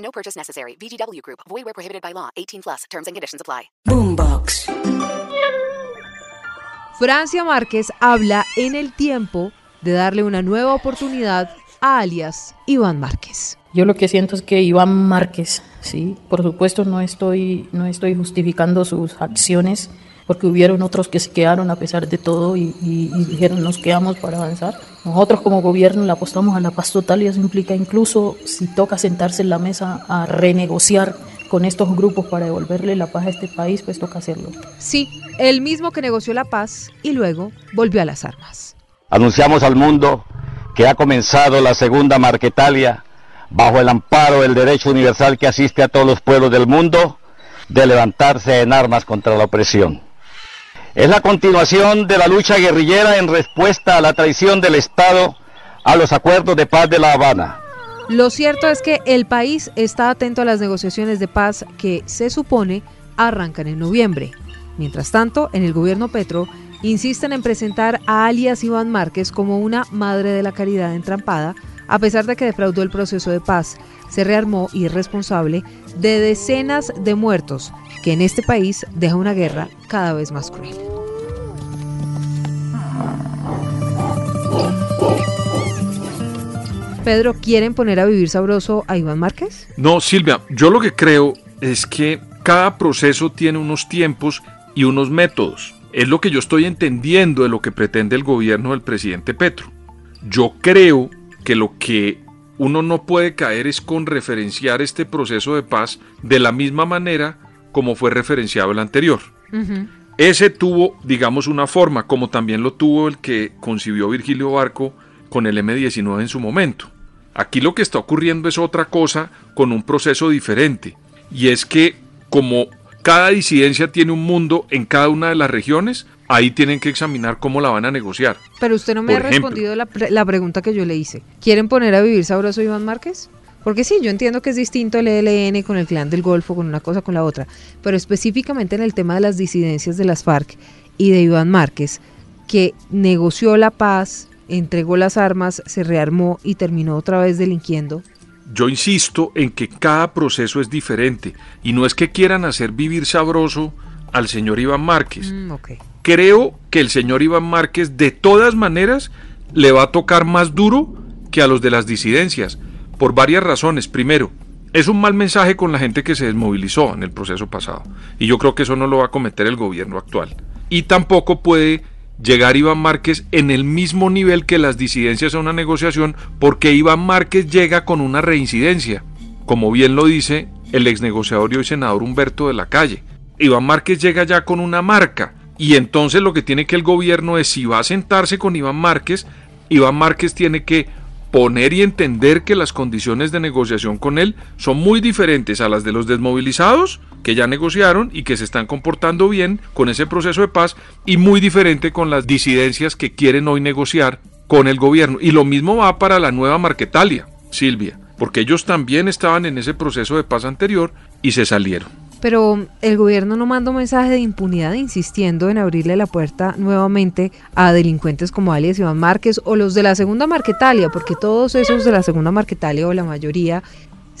No purchase necessary. VGW Group. Void where prohibited by law. 18 plus. Terms and conditions apply. Boombox. Francia Márquez habla en el tiempo de darle una nueva oportunidad a alias Iván Márquez. Yo lo que siento es que Iván Márquez, sí, por supuesto no estoy, no estoy justificando sus acciones, porque hubieron otros que se quedaron a pesar de todo y, y- y dijeron nos quedamos para avanzar. Nosotros como gobierno le apostamos a la paz total y eso implica incluso si toca sentarse en la mesa a renegociar con estos grupos para devolverle la paz a este país, pues toca hacerlo. Sí, el mismo que negoció la paz y luego volvió a las armas. Anunciamos al mundo que ha comenzado la segunda Marquetalia bajo el amparo del derecho universal que asiste a todos los pueblos del mundo de levantarse en armas contra la opresión. Es la continuación de la lucha guerrillera en respuesta a la traición del Estado a los acuerdos de paz de La Habana. Lo cierto es que el país está atento a las negociaciones de paz que se supone arrancan en noviembre. Mientras tanto, en el gobierno Petro insisten en presentar a alias Iván Márquez como una madre de la caridad entrampada, a pesar de que defraudó el proceso de paz, se rearmó y es responsable de decenas de muertos, que en este país deja una guerra cada vez más cruel. Pedro, ¿quieren poner a vivir sabroso a Iván Márquez? No, Silvia, yo lo que creo es que cada proceso tiene unos tiempos y unos métodos. Es lo que yo estoy entendiendo de lo que pretende el gobierno del presidente Petro. Yo creo que lo que uno no puede caer es con referenciar este proceso de paz de la misma manera como fue referenciado el anterior. Ese tuvo, digamos, una forma, como también lo tuvo el que concibió Virgilio Barco con el M19 en su momento. Aquí lo que está ocurriendo es otra cosa con un proceso diferente. Y es que como cada disidencia tiene un mundo en cada una de las regiones, ahí tienen que examinar cómo la van a negociar. Pero usted no me Por ha ejemplo. respondido la, pre- la pregunta que yo le hice. ¿Quieren poner a vivir sabroso a Iván Márquez? Porque sí, yo entiendo que es distinto el ELN con el clan del Golfo, con una cosa con la otra, pero específicamente en el tema de las disidencias de las FARC y de Iván Márquez, que negoció la paz, entregó las armas, se rearmó y terminó otra vez delinquiendo. Yo insisto en que cada proceso es diferente y no es que quieran hacer vivir sabroso al señor Iván Márquez. Mm. Creo que el señor Iván Márquez de todas maneras le va a tocar más duro que a los de las disidencias, por varias razones. Primero, es un mal mensaje con la gente que se desmovilizó en el proceso pasado, y yo creo que eso no lo va a cometer el gobierno actual. Y tampoco puede llegar Iván Márquez en el mismo nivel que las disidencias a una negociación, porque Iván Márquez llega con una reincidencia, como bien lo dice el ex negociador y hoy senador Humberto de la Calle. Iván Márquez llega ya con una marca, y entonces lo que tiene que el gobierno es, si va a sentarse con Iván Márquez, Iván Márquez tiene que poner y entender que las condiciones de negociación con él son muy diferentes a las de los desmovilizados que ya negociaron y que se están comportando bien con ese proceso de paz y muy diferente con las disidencias que quieren hoy negociar con el gobierno. Y lo mismo va para la nueva Marquetalia, Silvia, porque ellos también estaban en ese proceso de paz anterior y se salieron. Pero el gobierno no manda un mensaje de impunidad insistiendo en abrirle la puerta nuevamente a delincuentes como alias Iván Márquez o los de la segunda Marquetalia, porque todos esos de la segunda Marquetalia o la mayoría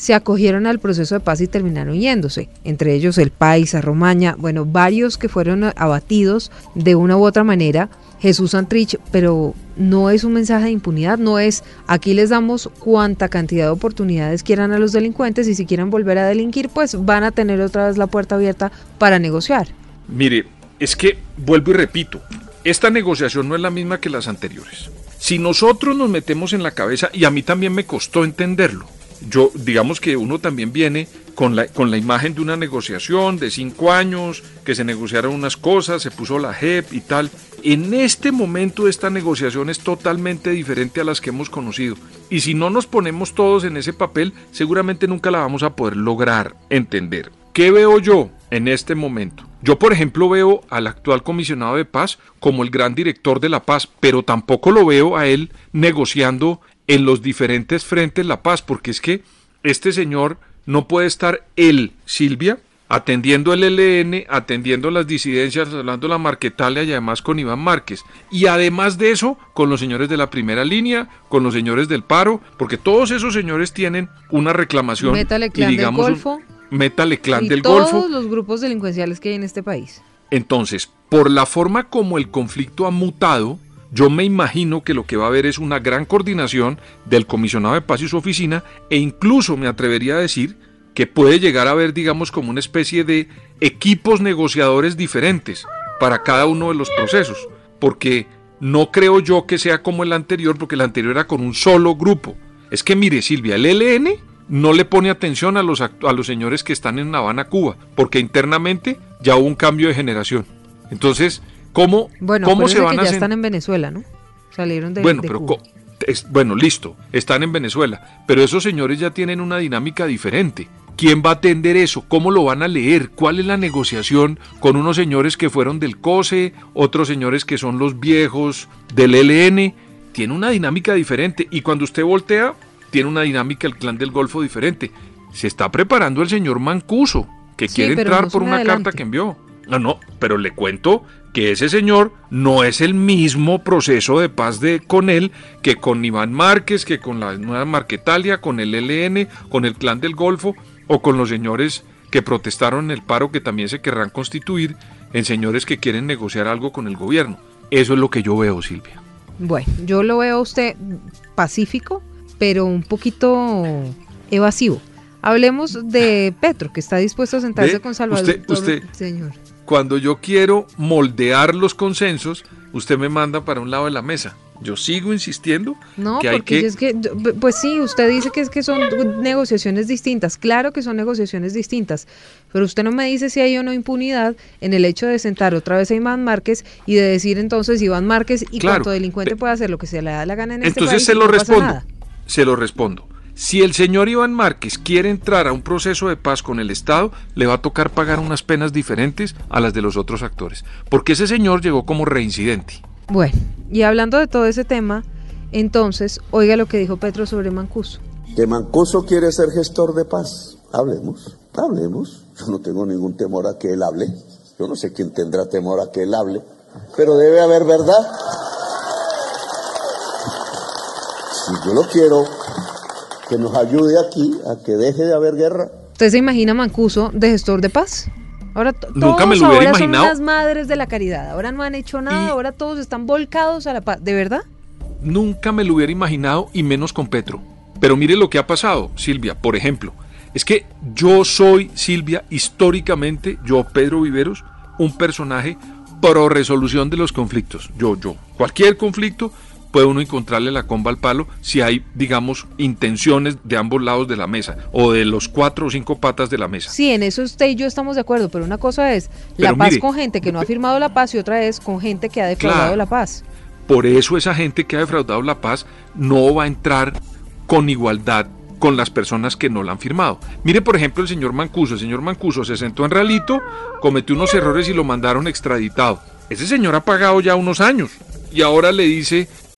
se acogieron al proceso de paz y terminaron yéndose, entre ellos el Paisa, Romaña, bueno, varios que fueron abatidos de una u otra manera, Jesús Santrich, pero no es un mensaje de impunidad, no es aquí les damos cuanta cantidad de oportunidades quieran a los delincuentes y si quieren volver a delinquir, pues van a tener otra vez la puerta abierta para negociar. Mire, es que vuelvo y repito, esta negociación no es la misma que las anteriores. Si nosotros nos metemos en la cabeza, y a mí también me costó entenderlo, yo digamos que uno también viene con la, con la imagen de una negociación de cinco años, que se negociaron unas cosas, se puso la JEP y tal. En este momento esta negociación es totalmente diferente a las que hemos conocido. Y si no nos ponemos todos en ese papel, seguramente nunca la vamos a poder lograr entender. ¿Qué veo yo en este momento? Yo, por ejemplo, veo al actual comisionado de paz como el gran director de la paz, pero tampoco lo veo a él negociando en los diferentes frentes la paz, porque es que este señor no puede estar él, Silvia, atendiendo el ELN, atendiendo las disidencias, hablando de la Marquetalia y además con Iván Márquez. Y además de eso, con los señores de la primera línea, con los señores del paro, porque todos esos señores tienen una reclamación. Métale clan y digamos, del Golfo. Métale clan y del todos Golfo. los grupos delincuenciales que hay en este país. Entonces, por la forma como el conflicto ha mutado, yo me imagino que lo que va a haber es una gran coordinación del comisionado de paz y su oficina e incluso me atrevería a decir que puede llegar a haber, digamos, como una especie de equipos negociadores diferentes para cada uno de los procesos, porque no creo yo que sea como el anterior, porque el anterior era con un solo grupo. Es que mire, Silvia, el ELN no le pone atención a los, a los señores que están en Habana, Cuba, porque internamente ya hubo un cambio de generación. Entonces, ¿cómo, Bueno, cómo se van que a ya sen- están en Venezuela, ¿no? Salieron de, bueno, de pero Cuba. es- bueno, listo, están en Venezuela, pero esos señores ya tienen una dinámica diferente. ¿Quién va a atender eso? ¿Cómo lo van a leer? ¿Cuál es la negociación con unos señores que fueron del COSE, otros señores que son los viejos del ELN? Tiene una dinámica diferente y cuando usted voltea, tiene una dinámica el clan del Golfo diferente. Se está preparando el señor Mancuso, que Sí, quiere entrar no por una adelante. carta que envió. No, no, pero le cuento que ese señor no es el mismo proceso de paz de con él que con Iván Márquez, que con la nueva Marquetalia, con el ELN, con el Clan del Golfo o con los señores que protestaron en el paro que también se querrán constituir en señores que quieren negociar algo con el gobierno. Eso es lo que yo veo, Silvia. Bueno, yo lo veo a usted pacífico, pero un poquito evasivo. Hablemos de Petro, que está dispuesto a sentarse ¿Ve? con Salvador. Usted- usted- Señor. Cuando yo quiero moldear los consensos, usted me manda para un lado de la mesa. Yo sigo insistiendo No, que hay porque que es que, pues sí, usted dice que es que son negociaciones distintas. Claro que son negociaciones distintas, pero usted no me dice si hay o no impunidad en el hecho de sentar otra vez a Iván Márquez y de decir entonces Iván Márquez y Claro, cuanto delincuente puede hacer lo que se le da la gana en este Entonces país se lo no respondo. Se lo respondo. Si el señor Iván Márquez quiere entrar a un proceso de paz con el Estado, le va a tocar pagar unas penas diferentes a las de los otros actores, porque ese señor llegó como reincidente. Bueno, y hablando de todo ese tema, entonces, oiga lo que dijo Petro sobre Mancuso. Que Mancuso quiere ser gestor de paz. Hablemos, hablemos. Yo no tengo ningún temor a que él hable. Yo no sé quién tendrá temor a que él hable. Pero debe haber verdad. Si yo lo quiero, que nos ayude aquí a que deje de haber guerra. ¿Usted se imagina Mancuso de gestor de paz? Ahora Nunca me todos lo hubiera ahora imaginado. son unas madres de la caridad. Ahora no han hecho nada, Y- ahora todos están volcados a la paz. ¿De verdad? Nunca me lo hubiera imaginado y menos con Petro. Pero mire lo que ha pasado, Silvia, por ejemplo. Es que yo soy, Silvia, históricamente, yo, Pedro Viveros, un personaje pro resolución de los conflictos. Yo, yo. Cualquier conflicto puede uno encontrarle la comba al palo si hay, digamos, intenciones de ambos lados de la mesa o de los cuatro o cinco patas de la mesa. Sí, en eso usted y yo estamos de acuerdo, pero una cosa es la Pero paz mire, con gente que no ha firmado la paz y otra es con gente que ha defraudado Claro. la paz. Por eso esa gente que ha defraudado la paz no va a entrar con igualdad con las personas que no la han firmado. Mire, por ejemplo, el señor Mancuso. El señor Mancuso se sentó en realito, cometió unos errores y lo mandaron extraditado. Ese señor ha pagado ya unos años y ahora le dice,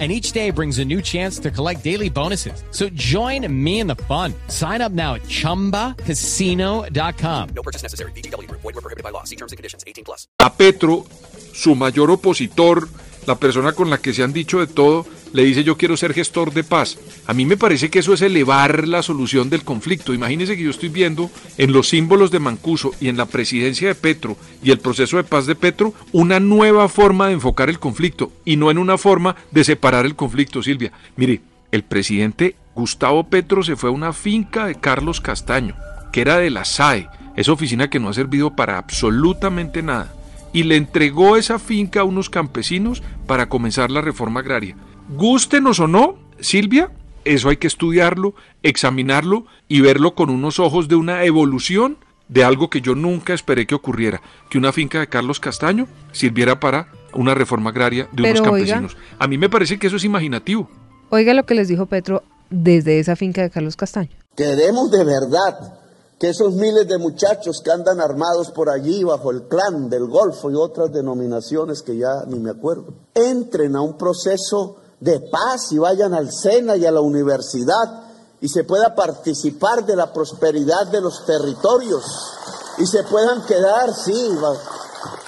And each day brings a new chance to collect daily bonuses. So join me in the fun. Sign up now at chumbacasino.com. No purchase necessary. VGW Group. Void were prohibited by law. See terms and conditions. 18 plus. a Petro, su mayor opositor, la persona con la que se han dicho de todo, le dice yo quiero ser gestor de paz. A mí me parece que eso es elevar la solución del conflicto. Imagínense que yo estoy viendo en los símbolos de Mancuso y en la presidencia de Petro y el proceso de paz de Petro una nueva forma de enfocar el conflicto y no en una forma de separar el conflicto, Silvia. Mire, el presidente Gustavo Petro se fue a una finca de Carlos Castaño, que era de la SAE, esa oficina que no ha servido para absolutamente nada, y le entregó esa finca a unos campesinos para comenzar la reforma agraria. Gústenos o no, Silvia, eso hay que estudiarlo, examinarlo y verlo con unos ojos de una evolución de algo que yo nunca esperé que ocurriera, que una finca de Carlos Castaño sirviera para una reforma agraria de unos oiga. campesinos. A mí me parece que eso es imaginativo. Oiga lo que les dijo Petro desde esa finca de Carlos Castaño. Queremos de verdad que esos miles de muchachos que andan armados por allí bajo el clan del Golfo y otras denominaciones que ya ni me acuerdo, entren a un proceso de paz y vayan al SENA y a la universidad y se pueda participar de la prosperidad de los territorios y se puedan quedar, sí,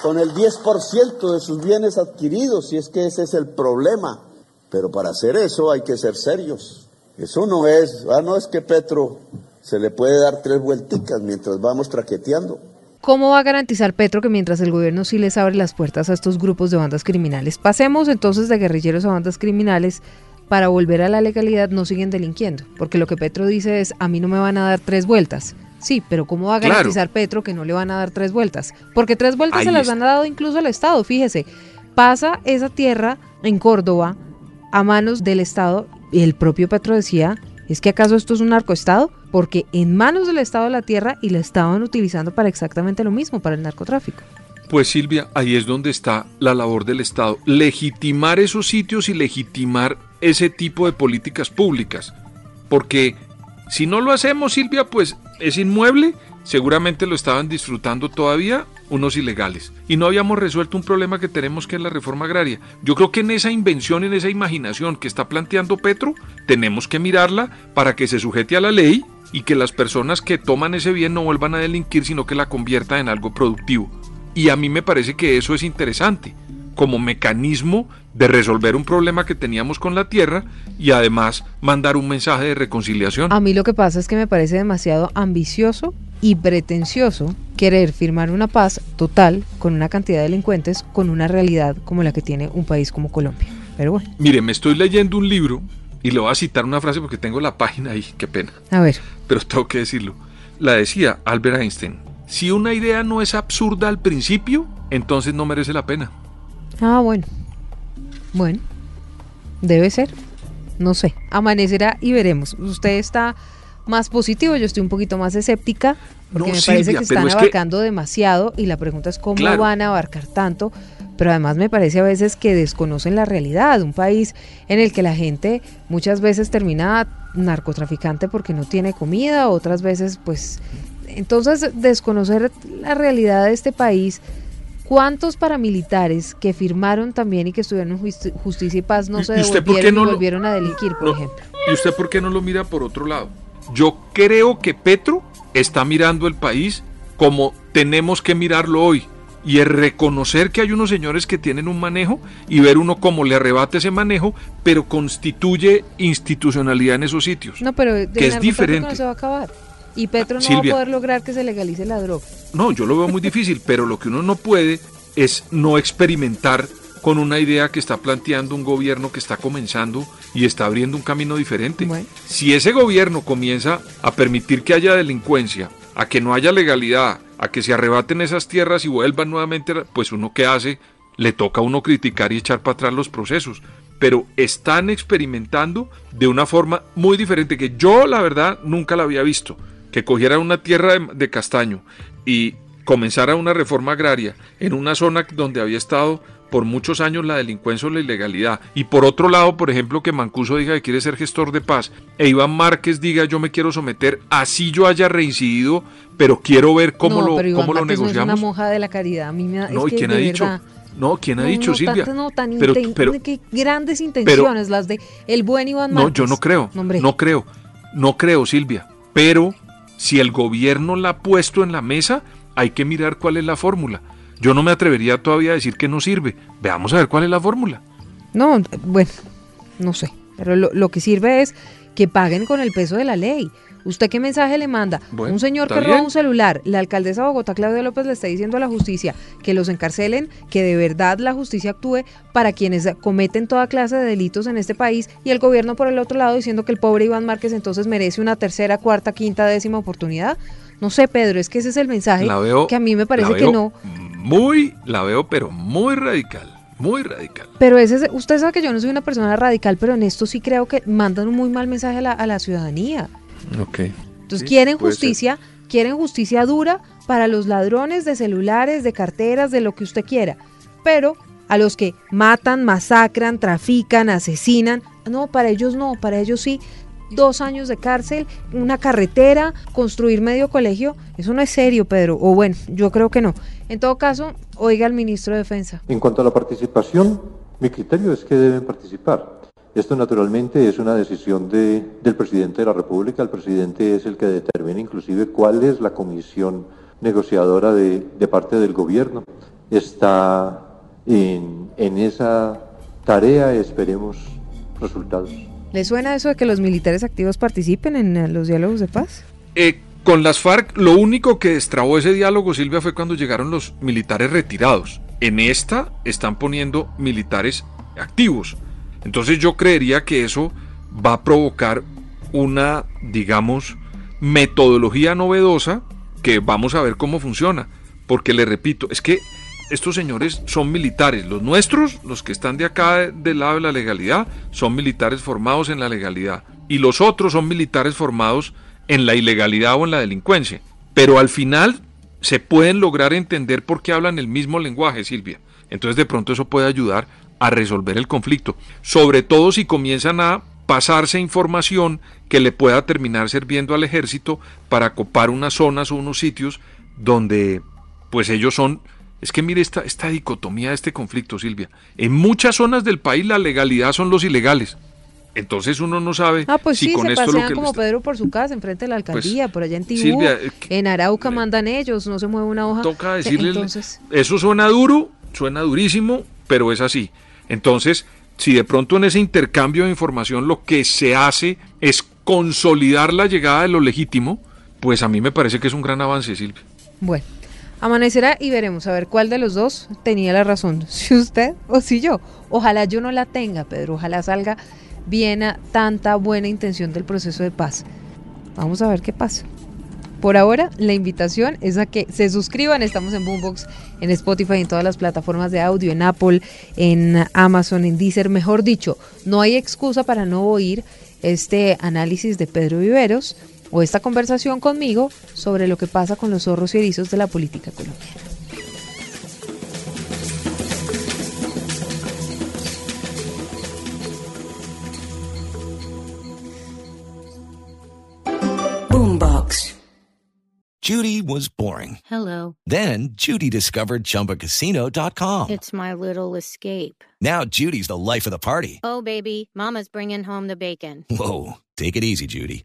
con el 10% de sus bienes adquiridos, si es que ese es el problema. Pero para hacer eso hay que ser serios. Eso no es, ah, no es que Petro se le puede dar tres vuelticas mientras vamos traqueteando. ¿Cómo va a garantizar Petro que mientras el gobierno sí les abre las puertas a estos grupos de bandas criminales? Pasemos entonces de guerrilleros a bandas criminales para volver a la legalidad no siguen delinquiendo, porque lo que Petro dice es a mí no me van a dar tres vueltas. Sí, pero ¿cómo va a Claro. garantizar Petro que no le van a dar tres vueltas? Porque tres vueltas Ahí se las está. han dado incluso al Estado, fíjese. Pasa esa tierra en Córdoba a manos del Estado y el propio Petro decía, ¿es que acaso esto es un narcoestado? Porque en manos del Estado la tierra y la estaban utilizando para exactamente lo mismo, para el narcotráfico. Pues Silvia, ahí es donde está la labor del Estado, legitimar esos sitios y legitimar ese tipo de políticas públicas. Porque si no lo hacemos, Silvia, pues es inmueble, seguramente lo estaban disfrutando todavía unos ilegales. Y no habíamos resuelto un problema que tenemos que es la reforma agraria. Yo creo que en esa invención, en esa imaginación que está planteando Petro, tenemos que mirarla para que se sujete a la ley y que las personas que toman ese bien no vuelvan a delinquir, sino que la conviertan en algo productivo. Y a mí me parece que eso es interesante, como mecanismo de resolver un problema que teníamos con la tierra y además mandar un mensaje de reconciliación. A mí lo que pasa es que me parece demasiado ambicioso y pretencioso querer firmar una paz total con una cantidad de delincuentes con una realidad como la que tiene un país como Colombia. Pero bueno, Mire, me estoy leyendo un libro y le voy a citar una frase porque tengo la página ahí, qué pena, a ver, pero tengo que decirlo. La decía Albert Einstein, si una idea no es absurda al principio, entonces no merece la pena. ah bueno, bueno, debe ser, no sé, amanecerá y veremos. Usted está más positivo, yo estoy un poquito más escéptica porque No, me parece que están que- abarcando demasiado y la pregunta es cómo Claro. van a abarcar tanto, pero además me parece a veces que desconocen la realidad, un país en el que la gente muchas veces termina narcotraficante porque no tiene comida, otras veces pues entonces desconocer la realidad de este país ¿Cuántos paramilitares que firmaron también y que estuvieron en justi- justicia y paz no ¿Y- se devolvieron no y lo- volvieron a delinquir, por No, ejemplo? ¿Y usted por qué no lo mira por otro lado? Yo creo que Petro está mirando el país como tenemos que mirarlo hoy. Y es reconocer que hay unos señores que tienen un manejo y ver uno cómo le arrebata ese manejo, pero constituye institucionalidad en esos sitios. No, pero del que es diferente. no se va a acabar. Y Petro no Silvia. va a poder lograr que se legalice la droga. No, yo lo veo muy difícil, pero lo que uno no puede es no experimentar con una idea que está planteando un gobierno que está comenzando y está abriendo un camino diferente. Bueno. Si ese gobierno comienza a permitir que haya delincuencia, a que no haya legalidad, a que se arrebaten esas tierras y vuelvan nuevamente, pues uno qué hace, le toca a uno criticar y echar para atrás los procesos. Pero están experimentando de una forma muy diferente que yo la verdad nunca la había visto. Que cogiera una tierra de, de castaño y comenzara una reforma agraria en una zona donde había estado por muchos años la delincuencia o la ilegalidad. Y por otro lado, por ejemplo, que Mancuso diga que quiere ser gestor de paz e Iván Márquez diga yo me quiero someter, así yo haya reincidido, pero quiero ver cómo no, lo, pero Iván cómo lo Márquez no es negociamos. una monja de la caridad. A mí me da- No, es ¿y que quién ha dicho? verdad- No, ¿quién ha No, dicho, no, Silvia? no, tan pero, pero- qué grandes intenciones las de el buen Iván no, Márquez. yo no creo, No, hombre. no creo, no creo, Silvia. Pero si el gobierno la ha puesto en la mesa, hay que mirar cuál es la fórmula. Yo no me atrevería todavía a decir que no sirve. Veamos a ver cuál es la fórmula. No, bueno, no sé. Pero lo, lo que sirve es que paguen con el peso de la ley. ¿Usted qué mensaje le manda? Bueno, un señor que roba bien. un celular, la alcaldesa de Bogotá, Claudia López, le está diciendo a la justicia que los encarcelen, que de verdad la justicia actúe para quienes cometen toda clase de delitos en este país y el gobierno por el otro lado diciendo que el pobre Iván Márquez entonces merece una tercera, cuarta, quinta, décima oportunidad. No sé, Pedro, es que ese es el mensaje La veo, que a mí me parece que no. Muy, la veo, pero muy radical. Muy radical. Pero ese es- usted sabe que yo no soy una persona radical, pero en esto sí creo que mandan un muy mal mensaje a la, a la ciudadanía. Ok. Entonces Sí, quieren ser. justicia, quieren justicia dura para los ladrones de celulares, de carteras, de lo que usted quiera. Pero a los que matan, masacran, trafican, asesinan, no, para ellos no, para ellos sí. Dos años de cárcel, una carretera, construir medio colegio, eso no es serio, Pedro. O bueno, yo creo que no. En todo caso, oiga al ministro de Defensa. En cuanto a la participación, mi criterio es que deben participar. Esto naturalmente es una decisión de- del presidente de la República. El presidente es el que determina inclusive cuál es la comisión negociadora de, de parte del gobierno. Está en, en esa tarea, esperemos resultados. ¿Le suena eso de que los militares activos participen en eh, los diálogos de paz? Eh, con las FARC, lo único que destrabó ese diálogo, Silvia, fue cuando llegaron los militares retirados. En esta están poniendo militares activos. Entonces yo creería que eso va a provocar una, digamos, metodología novedosa que vamos a ver cómo funciona. Porque le repito, es que estos señores son militares. Los nuestros, los que están de acá de- del lado de la legalidad, son militares formados en la legalidad. Y los otros son militares formados en la ilegalidad o en la delincuencia. Pero al final se pueden lograr entender por qué hablan el mismo lenguaje, Silvia. Entonces de pronto eso puede ayudar a resolver el conflicto. Sobre todo si comienzan a pasarse información que le pueda terminar sirviendo al ejército para copar unas zonas o unos sitios donde pues ellos son es que mire esta, esta dicotomía de este conflicto, Silvia. En muchas zonas del país la legalidad son los ilegales. Entonces uno no sabe Ah, pues si sí, con se esto lo pasean que como está- Pedro por su casa, enfrente de la alcaldía, por allá en Tibú, Silvia, eh, en Arauca mandan ellos, no se mueve una hoja. toca Eh, decirle, Entonces, eso suena duro, suena durísimo, pero es así. Entonces, si de pronto en ese intercambio de información lo que se hace es consolidar la llegada de lo legítimo, pues a mí me parece que es un gran avance, Silvia. bueno, amanecerá y veremos a ver cuál de los dos tenía la razón, si usted o si yo. Ojalá yo no la tenga, Pedro, ojalá salga bien a tanta buena intención del proceso de paz. Vamos a ver qué pasa. Por ahora, la invitación es a que se suscriban. Estamos en Boombox, en Spotify, en todas las plataformas de audio, en Apple, en Amazon, en Deezer. Mejor dicho, no hay excusa para no oír este análisis de Pedro Viveros o esta conversación conmigo sobre lo que pasa con los zorros y erizos de la política colombiana. Boombox. Judy was boring. Hello. Then Judy discovered ChumbaCasino.com. It's my little escape. Now Judy's the life of the party. Oh, baby, Mama's bringing home the bacon. Whoa, take it easy, Judy.